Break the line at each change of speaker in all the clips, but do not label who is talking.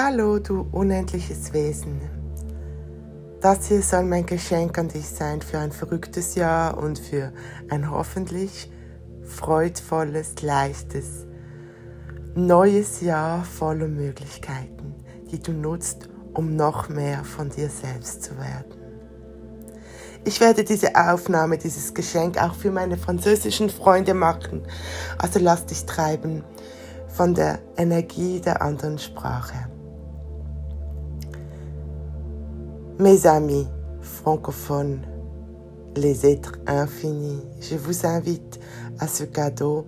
Hallo, du unendliches Wesen. Das hier soll mein Geschenk an dich sein für ein verrücktes Jahr und für ein hoffentlich freudvolles, leichtes, neues Jahr voller Möglichkeiten, die du nutzt, um noch mehr von dir selbst zu werden. Ich werde diese Aufnahme, dieses Geschenk auch für meine französischen Freunde machen. Also lass dich treiben von der Energie der anderen Sprache. Mes amis francophones, les êtres infinis, je vous invite à ce cadeau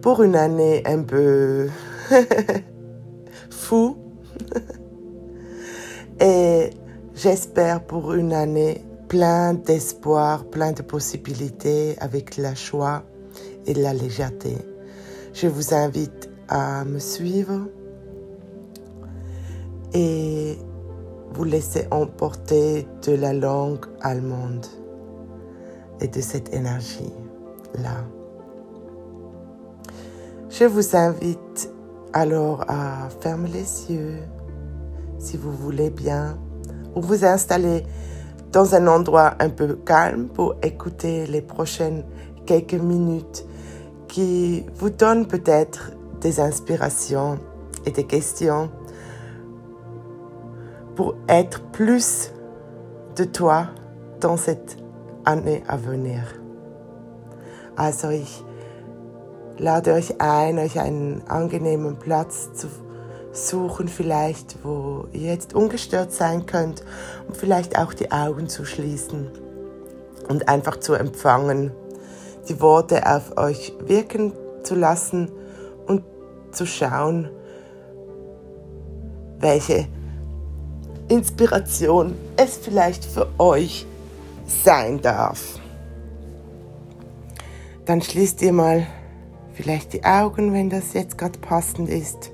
pour une année un peu fou et j'espère pour une année plein d'espoir, plein de possibilités avec la joie et la légèreté. Je vous invite à me suivre et vous laissez emporter de la langue allemande et de cette énergie-là. Je vous invite alors à fermer les yeux si vous voulez bien ou vous installer dans un endroit un peu calme pour écouter les prochaines quelques minutes qui vous donnent peut-être des inspirations et des questions pour être plus de toi dans cette année à venir. Also ich lade euch ein, euch einen angenehmen Platz zu suchen, vielleicht, wo ihr jetzt ungestört sein könnt und vielleicht auch die Augen zu schließen und einfach zu empfangen, die Worte auf euch wirken zu lassen und zu schauen, welche Inspiration es vielleicht für euch sein darf. Dann schließt ihr mal vielleicht die Augen, wenn das jetzt gerade passend ist.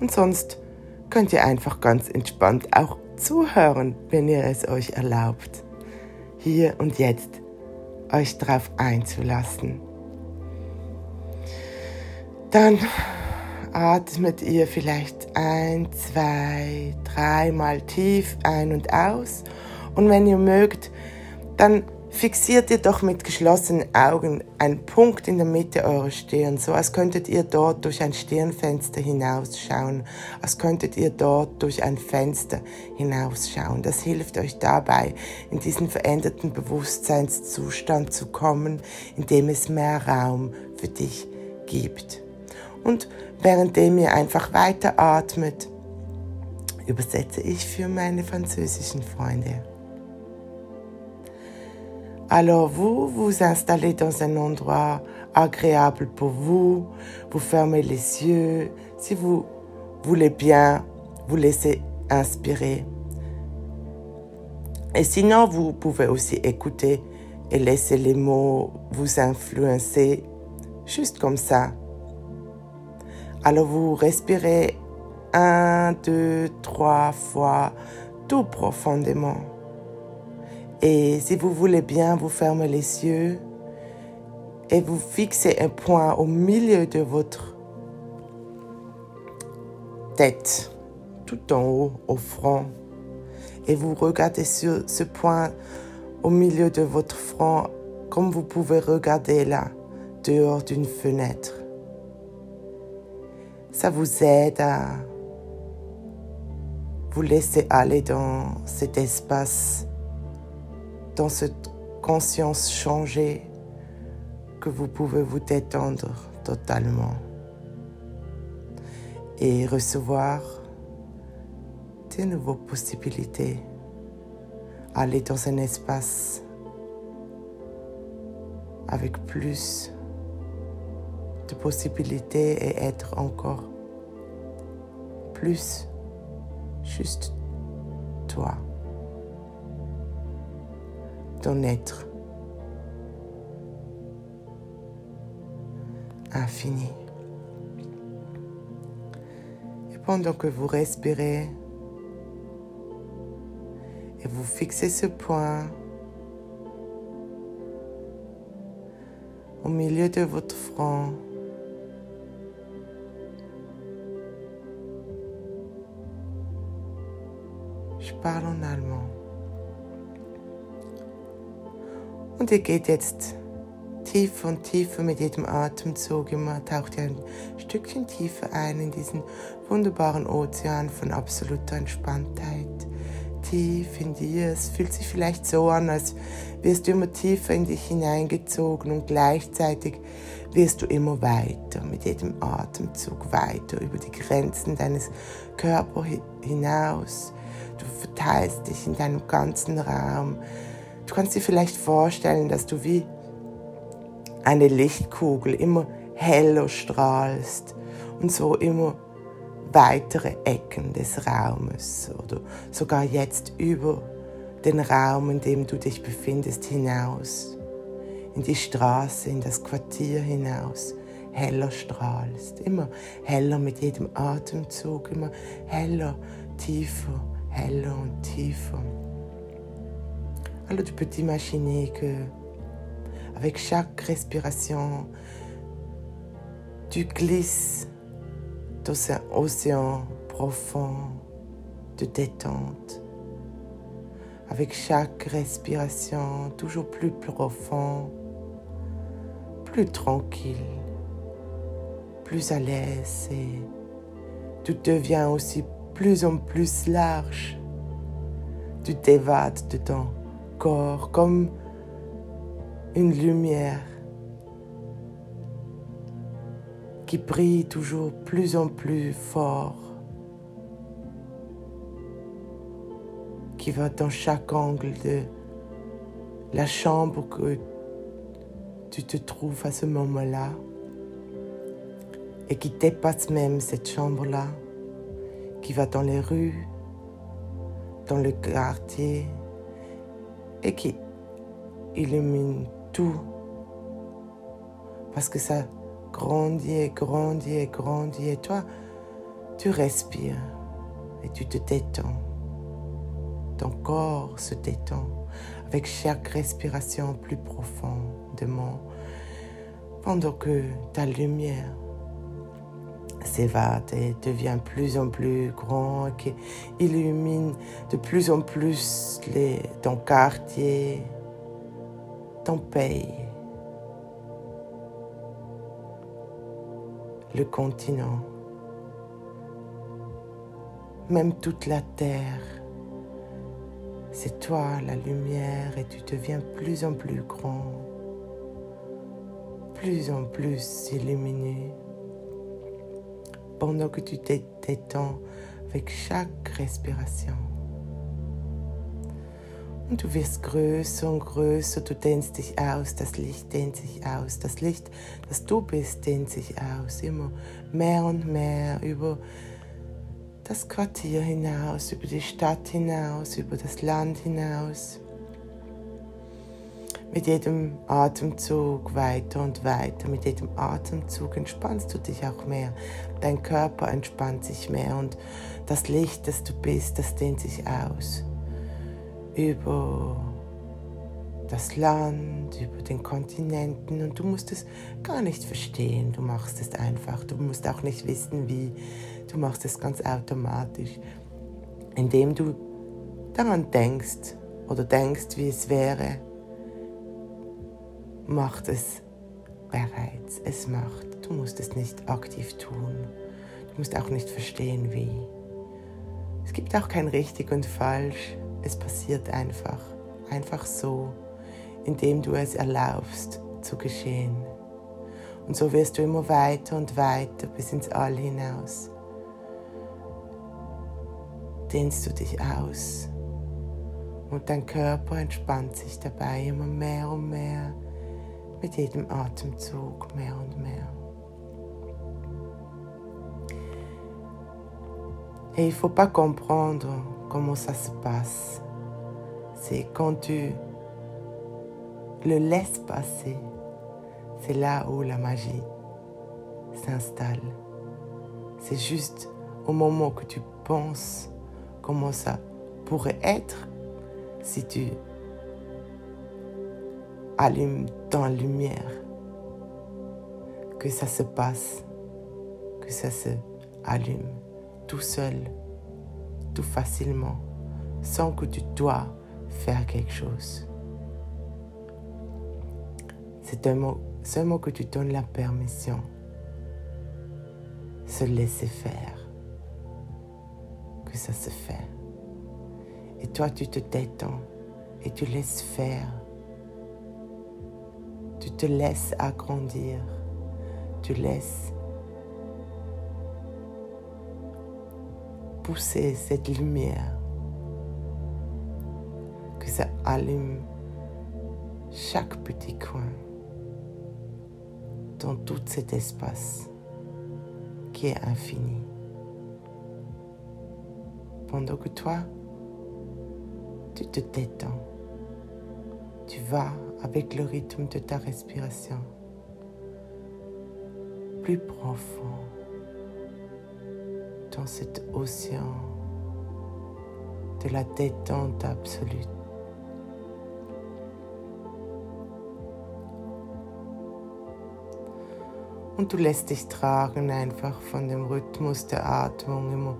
Und sonst könnt ihr einfach ganz entspannt auch zuhören, wenn ihr es euch erlaubt, hier und jetzt euch darauf einzulassen. Dann atmet ihr vielleicht ein, zwei, dreimal tief ein und aus. Und wenn ihr mögt, dann fixiert ihr doch mit geschlossenen Augen einen Punkt in der Mitte eurer Stirn, so als könntet ihr dort durch ein Stirnfenster hinausschauen, als könntet ihr dort durch ein Fenster hinausschauen. Das hilft euch dabei, in diesen veränderten Bewusstseinszustand zu kommen, in dem es mehr Raum für dich gibt. Und währenddem ihr einfach weiter atmet, übersetze ich für meine französischen Freunde. Alors vous vous installez dans un endroit agréable pour vous, vous fermez les yeux, si vous voulez bien, vous laissez inspirer. Et sinon, vous pouvez aussi écouter et laisser les mots vous influencer juste comme ça. Alors vous respirez un, deux, trois fois tout profondément. Et si vous voulez bien, vous fermez les yeux et vous fixez un point au milieu de votre tête, tout en haut, au front. Et vous regardez sur ce point au milieu de votre front comme vous pouvez regarder là, dehors d'une fenêtre. Ça vous aide à vous laisser aller dans cet espace dans cette conscience changée que vous pouvez vous détendre totalement et recevoir de nouvelles possibilités. Aller dans un espace avec plus de possibilités et être encore plus juste toi ton être infini. Et pendant que vous respirez et vous fixez ce point au milieu de votre front, parle en allemand. Und ihr geht jetzt tiefer und tiefer mit jedem Atemzug. Immer taucht ihr ein Stückchen tiefer ein in diesen wunderbaren Ozean von absoluter Entspanntheit. Tief in dir. Es fühlt sich vielleicht so an, als wirst du immer tiefer in dich hineingezogen und gleichzeitig wirst du immer weiter, mit jedem Atemzug weiter über die Grenzen deines Körpers hinaus. Du verteilst dich in deinem ganzen Raum. Du kannst dir vielleicht vorstellen, dass du wie eine Lichtkugel immer heller strahlst und so immer weitere Ecken des Raumes oder sogar jetzt über den Raum, in dem du dich befindest, hinaus, in die Straße, in das Quartier hinaus, heller strahlst, immer heller mit jedem Atemzug, immer heller, tiefer, Alors tu peux t'imaginer que avec chaque respiration, tu glisses dans un océan profond de détente. Avec chaque respiration, toujours plus profond, plus tranquille, plus à l'aise et tu deviens aussi plus en plus large. Tu t'évades de ton corps comme une lumière qui brille toujours plus en plus fort, qui va dans chaque angle de la chambre que tu te trouves à ce moment-là et qui dépasse même cette chambre-là, qui va dans les rues, dans le quartier et qui illumine tout. Parce que ça grandit et grandit et grandit. Et toi, tu respires et tu te détends. Ton corps se détend avec chaque respiration plus profondément. Pendant que ta lumière s'évade et devient plus en plus grand, qui illumine de plus en plus les, ton quartier, ton pays, le continent, même toute la terre. C'est toi la lumière et tu deviens plus en plus grand, plus en plus illuminé, pendant que tu t'étends avec chaque respiration. Und du wirst größer und größer, du dehnst dich aus, das Licht dehnt sich aus, das Licht, das du bist, dehnt sich aus, immer mehr und mehr über das Quartier hinaus, über die Stadt hinaus, über das Land hinaus. Mit jedem Atemzug weiter und weiter, mit jedem Atemzug entspannst du dich auch mehr. Dein Körper entspannt sich mehr und das Licht, das du bist, das dehnt sich aus. Über das Land, über den Kontinenten und du musst es gar nicht verstehen, du machst es einfach, du musst auch nicht wissen wie, du machst es ganz automatisch, indem du daran denkst oder denkst, wie es wäre, macht es bereits, es macht, du musst es nicht aktiv tun, du musst auch nicht verstehen wie. Es gibt auch kein richtig und falsch, es passiert einfach, einfach so, indem du es erlaubst zu geschehen. Und so wirst du immer weiter und weiter bis ins All hinaus. Dehnst du dich aus. Und dein Körper entspannt sich dabei immer mehr und mehr Et il ne faut pas comprendre comment ça se passe. C'est quand tu le laisses passer, c'est là où la magie s'installe. C'est juste au moment que tu penses comment ça pourrait être si tu allumes ta lumière, que ça se passe, que ça se allume tout seul, tout facilement, sans que tu dois faire quelque chose. C'est seulement que tu donnes la permission. Se laisser faire. Que ça se fait. Et toi, tu te détends et tu laisses faire. Tu te laisses agrandir. Tu laisses pousser cette lumière. Que ça allume chaque petit coin dans tout cet espace qui est infini. Pendant que toi, tu te détends, tu vas avec le rythme de ta respiration plus profond dans cet océan de la détente absolue. Und du lässt dich tragen einfach von dem Rhythmus der Atmung immer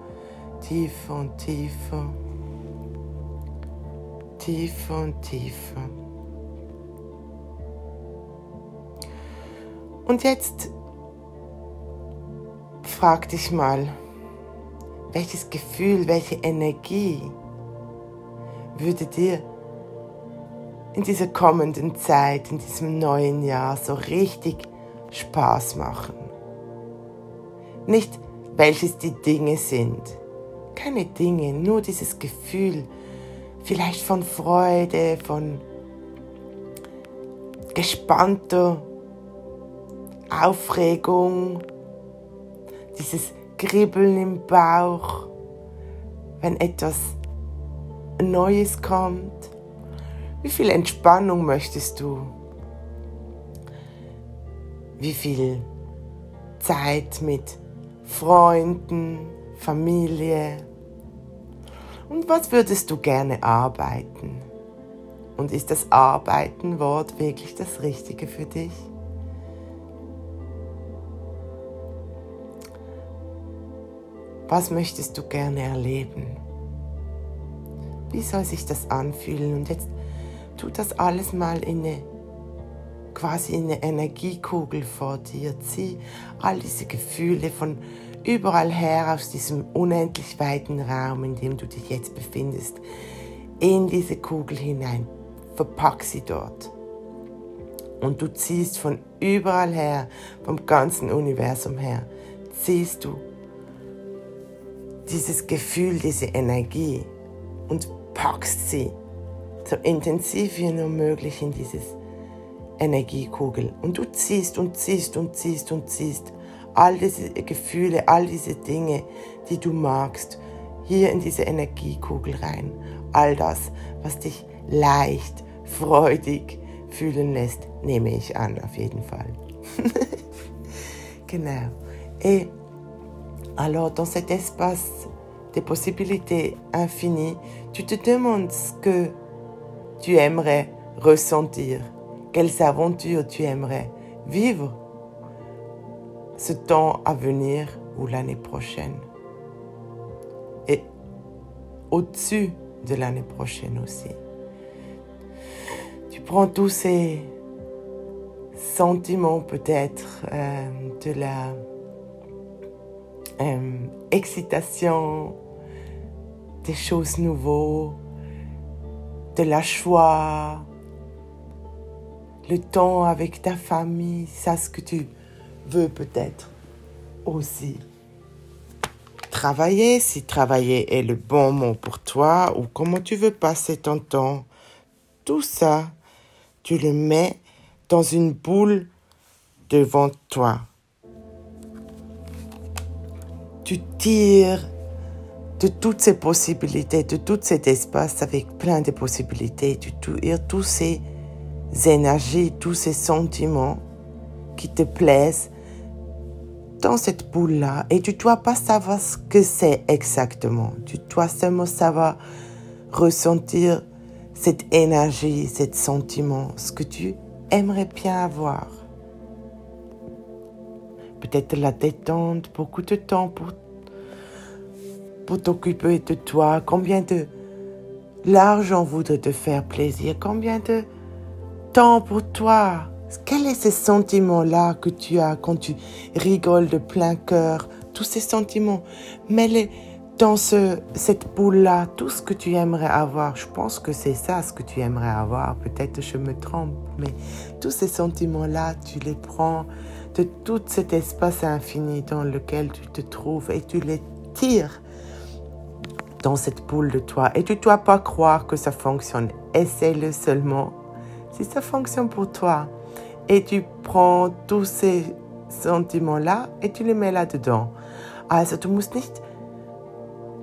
tiefer und tiefer, tiefer und tiefer. Und jetzt frag dich mal, welches Gefühl, welche Energie würde dir in dieser kommenden Zeit, in diesem neuen Jahr so richtig Spaß machen. Nicht welches die Dinge sind. Keine Dinge, nur dieses Gefühl, vielleicht von Freude, von gespannter Aufregung, dieses Kribbeln im Bauch, wenn etwas Neues kommt. Wie viel Entspannung möchtest du? wie viel Zeit mit Freunden, Familie. Und was würdest du gerne arbeiten? Und ist das Arbeiten-Wort wirklich das Richtige für dich? Was möchtest du gerne erleben? Wie soll sich das anfühlen? Und jetzt tut das alles mal in eine quasi eine Energiekugel vor dir. Zieh all diese Gefühle von überall her aus diesem unendlich weiten Raum, in dem du dich jetzt befindest, in diese Kugel hinein. Verpack sie dort. Und du ziehst von überall her, vom ganzen Universum her, ziehst du dieses Gefühl, diese Energie und packst sie so intensiv wie nur möglich in dieses Energiekugel. Und du ziehst und ziehst und ziehst und ziehst all diese Gefühle, all diese Dinge, die du magst, hier in diese Energiekugel rein. All das, was dich leicht, freudig fühlen lässt, nehme ich an, auf jeden Fall. genau. Alors, dans cet espace des possibilités infinies, tu te demandes ce que tu aimerais ressentir quelles aventures tu aimerais vivre ce temps à venir ou l'année prochaine. Et au-dessus de l'année prochaine aussi. Tu prends tous ces sentiments peut-être euh, de la euh, excitation, des choses nouvelles, de la joie, le temps avec ta famille, ça ce que tu veux peut-être aussi. Travailler, si travailler est le bon mot pour toi, ou comment tu veux passer ton temps, tout ça, tu le mets dans une boule devant toi. Tu tires de toutes ces possibilités, de tout cet espace avec plein de possibilités, tu tires tous ces énergies, tous ces sentiments qui te plaisent dans cette boule-là. Et tu dois pas savoir ce que c'est exactement. Tu dois seulement savoir ressentir cette énergie, cet sentiment, ce que tu aimerais bien avoir. Peut-être la détente, beaucoup de temps pour, pour t'occuper de toi, combien de l'argent voudrait te faire plaisir, combien de temps pour toi? Quel est ce sentiment-là que tu as quand tu rigoles de plein cœur? Tous ces sentiments, mets-les dans ce, cette boule-là, tout ce que tu aimerais avoir. Je pense que c'est ça ce que tu aimerais avoir. Peut-être je me trompe, mais tous ces sentiments-là, tu les prends de tout cet espace infini dans lequel tu te trouves et tu les tires dans cette boule de toi. Et tu ne dois pas croire que ça fonctionne. Essaye-le seulement. Si ça fonctionne pour toi, et tu prends tous ces sentiments-là et tu les mets là-dedans. Also du musst nicht?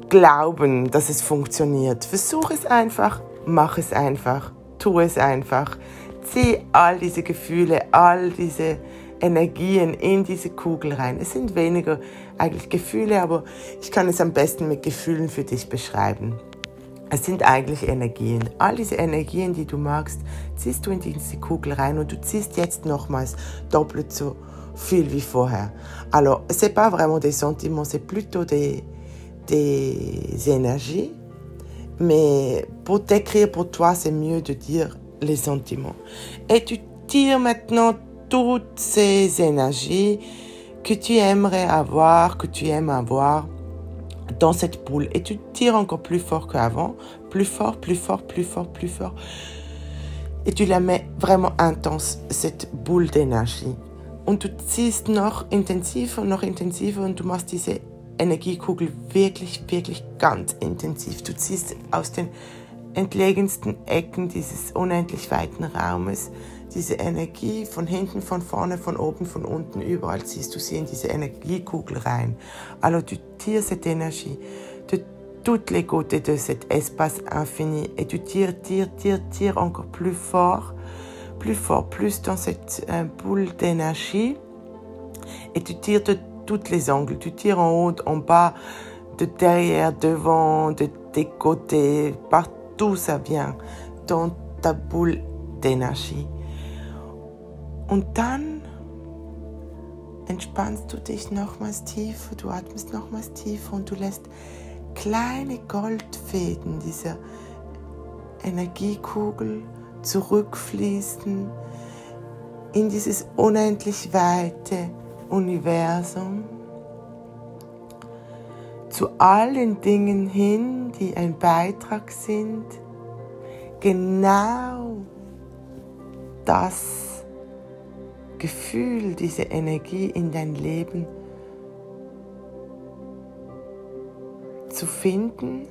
Glauben, dass es funktioniert. Versuch es einfach, mach es einfach, tu es einfach. Zieh all diese Gefühle, all diese Energien in diese Kugel rein. Es sind weniger eigentlich Gefühle, aber ich kann es am besten mit Gefühlen für dich beschreiben. Es sind eigentlich Energien. All diese Energien, die du magst, ziehst du in diese Kugel rein und du ziehst jetzt nochmals doppelt so viel wie vorher. Alors, c'est pas vraiment des sentiments, c'est plutôt des, des énergies. Mais pour t'écrire pour toi, c'est mieux de dire les sentiments. Et tu tires maintenant toutes ces énergies que tu aimerais avoir, que tu aimes avoir dans cette boule. Et tu tires encore plus fort qu'avant, plus fort, plus fort, plus fort, plus fort. Et tu la mets vraiment intense, cette boule d'énergie. Und du ziehst noch intensiver, noch intensiver und du machst diese Energiekugel wirklich, wirklich ganz intensiv. Du ziehst aus den entlegensten Ecken dieses unendlich weiten Raumes diese Energie von hinten, von vorne, von oben, von unten, überall ziehst du sie in diese Energiekugel rein. Alors tu tires cette énergie de tous les côtés de cet espace infini et tu tires, tires, tires, tires encore plus fort, plus fort, plus dans cette euh, boule d'énergie et tu tires de tous les angles. Tu tires en haut, en bas, de derrière, devant, de tes côtés, partout ça vient dans ta boule d'énergie. Und dann entspannst du dich nochmals tiefer, du atmest nochmals tiefer und du lässt kleine Goldfäden dieser Energiekugel zurückfließen in dieses unendlich weite Universum, zu allen Dingen hin, die ein Beitrag sind, genau das Gefühl, diese Energie in dein Leben zu finden,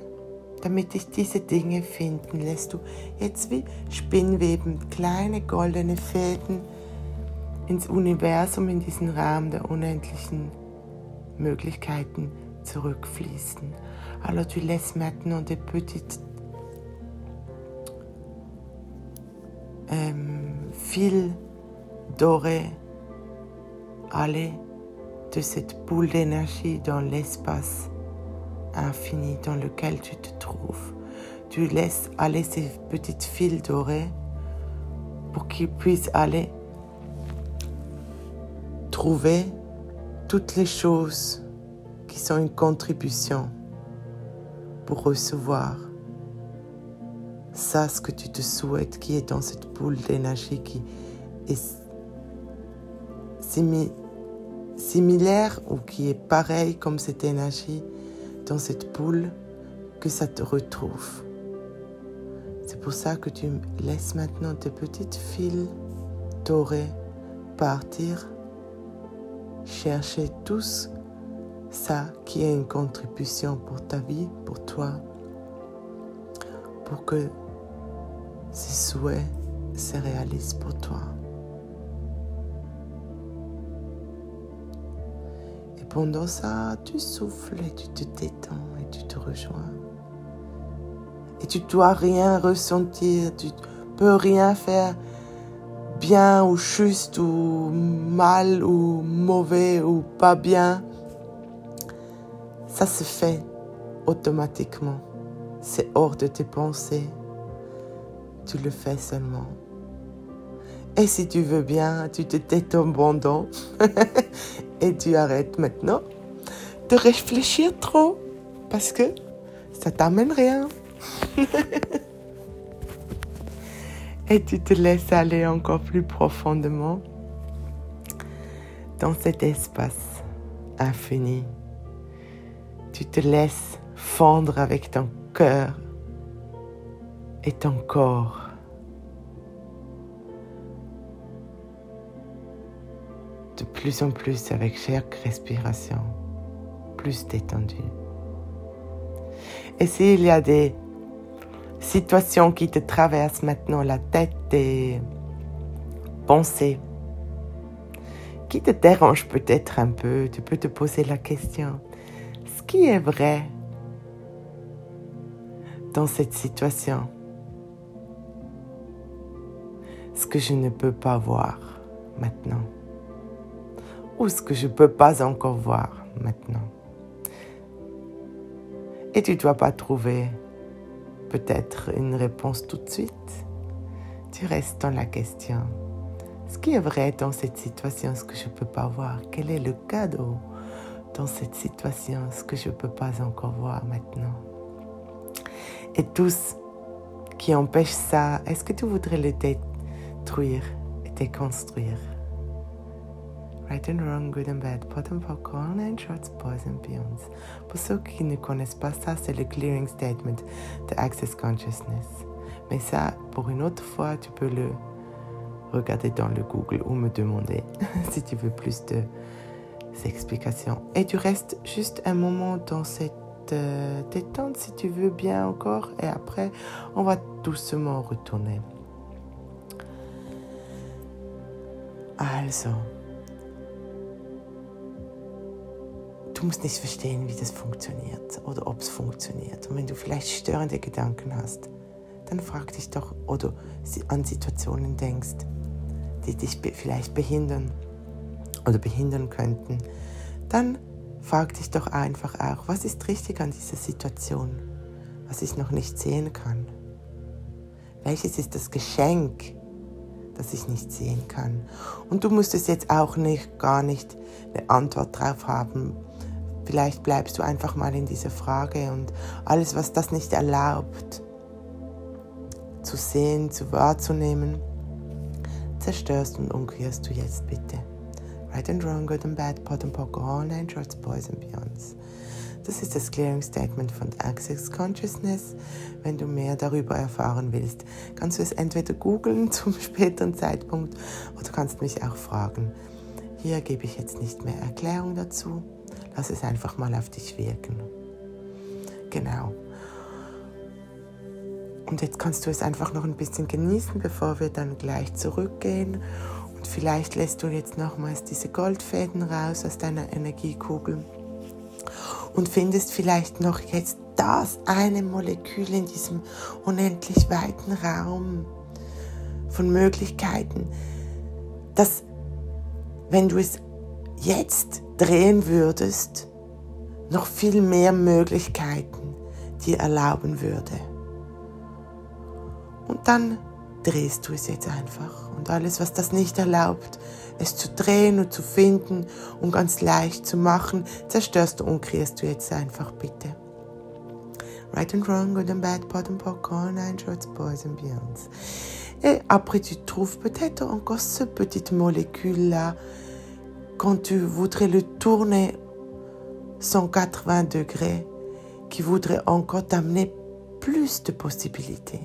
damit dich diese Dinge finden, lässt du jetzt wie Spinnweben kleine goldene Fäden ins Universum, in diesen Rahmen der unendlichen Möglichkeiten zurückfließen. Alors tu laisses maintenant des petites ähm, fils doré aller de cette boule d'énergie dans l'espace infini dans lequel tu te trouves. Tu laisses aller ces petites fils dorées pour qu'ils puissent aller trouver toutes les choses qui sont une contribution pour recevoir ça, ce que tu te souhaites, qui est dans cette boule d'énergie qui est similaire ou qui est pareil comme cette énergie dans cette boule que ça te retrouve. C'est pour ça que tu laisses maintenant tes petites fils dorés partir chercher tous ça qui est une contribution pour ta vie, pour toi, pour que ces souhaits se réalisent pour toi. Pendant ça, tu souffles et tu te détends et tu te rejoins. Et tu dois rien ressentir, tu peux rien faire bien ou juste ou mal ou mauvais ou pas bien. Ça se fait automatiquement. C'est hors de tes pensées. Tu le fais seulement. Et si tu veux bien, tu te détends bon et tu arrêtes maintenant de réfléchir trop parce que ça t'amène rien. Et tu te laisses aller encore plus profondément dans cet espace infini. Tu te laisses fondre avec ton cœur et ton corps. Plus en plus avec chaque respiration, plus détendu. Et s'il y a des situations qui te traversent maintenant la tête, des pensées qui te dérangent peut-être un peu, tu peux te poser la question, ce qui est vrai dans cette situation? Ce que je ne peux pas voir maintenant ou ce que je ne peux pas encore voir maintenant? Et tu ne dois pas trouver peut-être une réponse tout de suite. Tu restes dans la question. Ce qui est vrai dans cette situation, ce que je ne peux pas voir, quel est le cadeau dans cette situation, ce que je ne peux pas encore voir maintenant? Et tous qui empêchent ça, est-ce que tu voudrais le détruire et déconstruire? Right and wrong, good and bad, pot and popcorn and shots, boys and beyonds. Pour ceux qui ne connaissent pas ça, c'est le clearing statement de Access Consciousness. Mais ça, pour une autre fois, tu peux le regarder dans le Google ou me demander si tu veux plus de explications. Et tu restes juste un moment dans cette euh, détente si tu veux bien encore et après on va doucement retourner. Also, du musst nicht verstehen, wie das funktioniert oder ob es funktioniert. Und wenn du vielleicht störende Gedanken hast, dann frag dich doch oder an Situationen denkst, die dich vielleicht behindern oder behindern könnten, dann frag dich doch einfach auch, was ist richtig an dieser Situation, was ich noch nicht sehen kann? Welches ist das Geschenk, das ich nicht sehen kann? Und du musst es jetzt auch nicht, gar nicht eine Antwort drauf haben, Vielleicht bleibst du einfach mal in dieser Frage und alles, was das nicht erlaubt, zu sehen, zu wahrzunehmen, zerstörst und umkehrst du jetzt bitte. Right and wrong, good and bad, pot and poker, all nine shorts, boys and beyonds. Das ist das Clearing Statement von Access Consciousness. Wenn du mehr darüber erfahren willst, kannst du es entweder googeln zum späteren Zeitpunkt oder kannst mich auch fragen. Hier gebe ich jetzt nicht mehr Erklärung dazu. Lass es einfach mal auf dich wirken. Genau. Und jetzt kannst du es einfach noch ein bisschen genießen, bevor wir dann gleich zurückgehen. Und vielleicht lässt du jetzt nochmals diese Goldfäden raus aus deiner Energiekugel und findest vielleicht noch jetzt das eine Molekül in diesem unendlich weiten Raum von Möglichkeiten, das, wenn du es jetzt drehen würdest, noch viel mehr Möglichkeiten dir erlauben würde. Und dann drehst du es jetzt einfach. Und alles, was das nicht erlaubt, es zu drehen und zu finden und ganz leicht zu machen, zerstörst du und kreierst du jetzt einfach bitte. Right and wrong, good and bad, pot and popcorn, nine shorts, boys and beyonds. Et après, tu trouves peut-être encore ce petit molécule-là quand tu voudrais le tourner 180 degrés, qui voudrait encore t'amener plus de possibilités.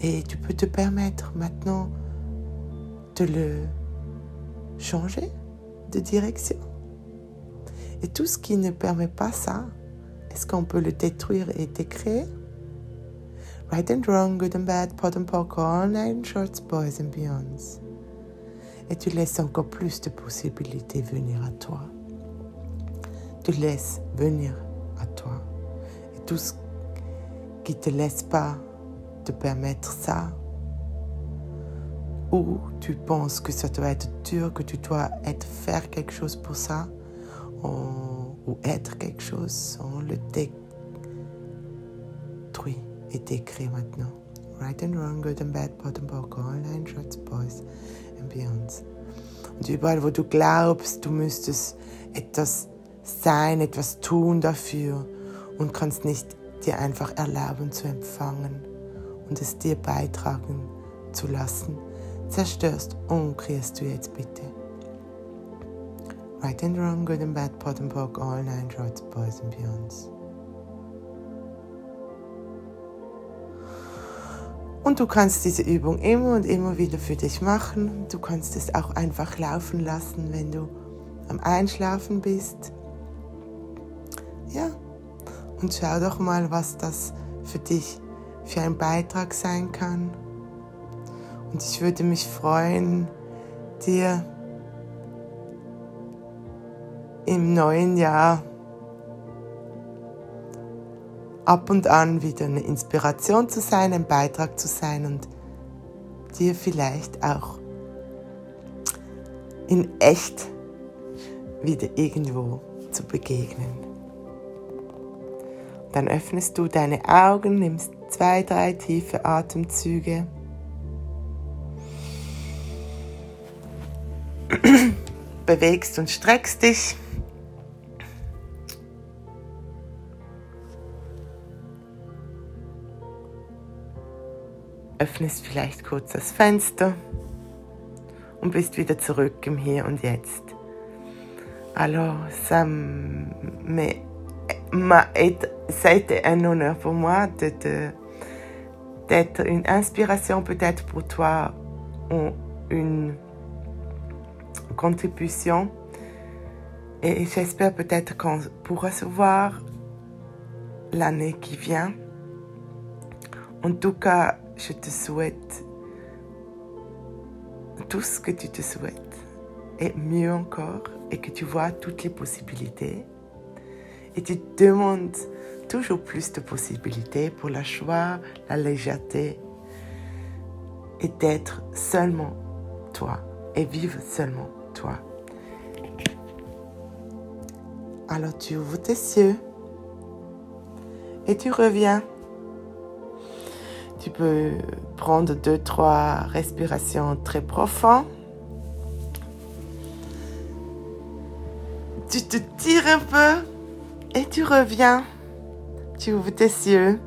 Et tu peux te permettre maintenant de le changer de direction. Et tout ce qui ne permet pas ça, est-ce qu'on peut le détruire et décréer? Right and wrong, good and bad, pot and popcorn, and shorts, boys and beyonds et tu laisses encore plus de possibilités venir à toi. Tu laisses venir à toi. Et tout ce qui ne te laisse pas te permettre ça, ou tu penses que ça doit être dur, que tu dois être, faire quelque chose pour ça, ou, être quelque chose, on le détruit et décrit maintenant. Right and wrong, good and bad, bottom, all nine shots, boys. Ambience. Und überall, wo du glaubst, du müsstest etwas sein, etwas tun dafür und kannst nicht dir einfach erlauben zu empfangen und es dir beitragen zu lassen, zerstörst und kreierst du jetzt bitte. Right and wrong, good and bad, pot and poke, all nine shorts, boys and beyonds. Und du kannst diese Übung immer und immer wieder für dich machen. Du kannst es auch einfach laufen lassen, wenn du am Einschlafen bist. Ja, und schau doch mal, was das für dich für ein Beitrag sein kann. Und ich würde mich freuen, dir im neuen Jahr ab und an wieder eine Inspiration zu sein, ein Beitrag zu sein und dir vielleicht auch in echt wieder irgendwo zu begegnen. Dann öffnest du deine Augen, nimmst zwei, drei tiefe Atemzüge. Bewegst und streckst dich. Öffnest vielleicht kurz das Fenster und bist wieder zurück im Hier und Jetzt. Alors, ça m'a a été un honneur pour moi d'être une inspiration peut-être pour toi ou une contribution. Et j'espère peut-être qu'on pourra se voir l'année qui vient. En tout cas, je te souhaite tout ce que tu te souhaites et mieux encore et que tu vois toutes les possibilités et tu demandes toujours plus de possibilités pour la joie, la légèreté et d'être seulement toi et vivre seulement toi. Alors tu ouvres tes yeux et tu reviens tu peux prendre deux, trois respirations très profondes. Tu te tires un peu et tu reviens. Tu ouvres tes yeux.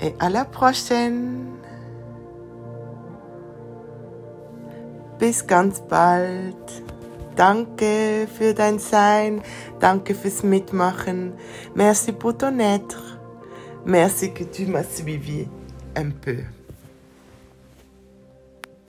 Et à la prochaine. Bis ganz bald. Danke für dein Sein. Danke fürs Mitmachen. Merci pour ton être. Merci que tu m'as suivi un peu.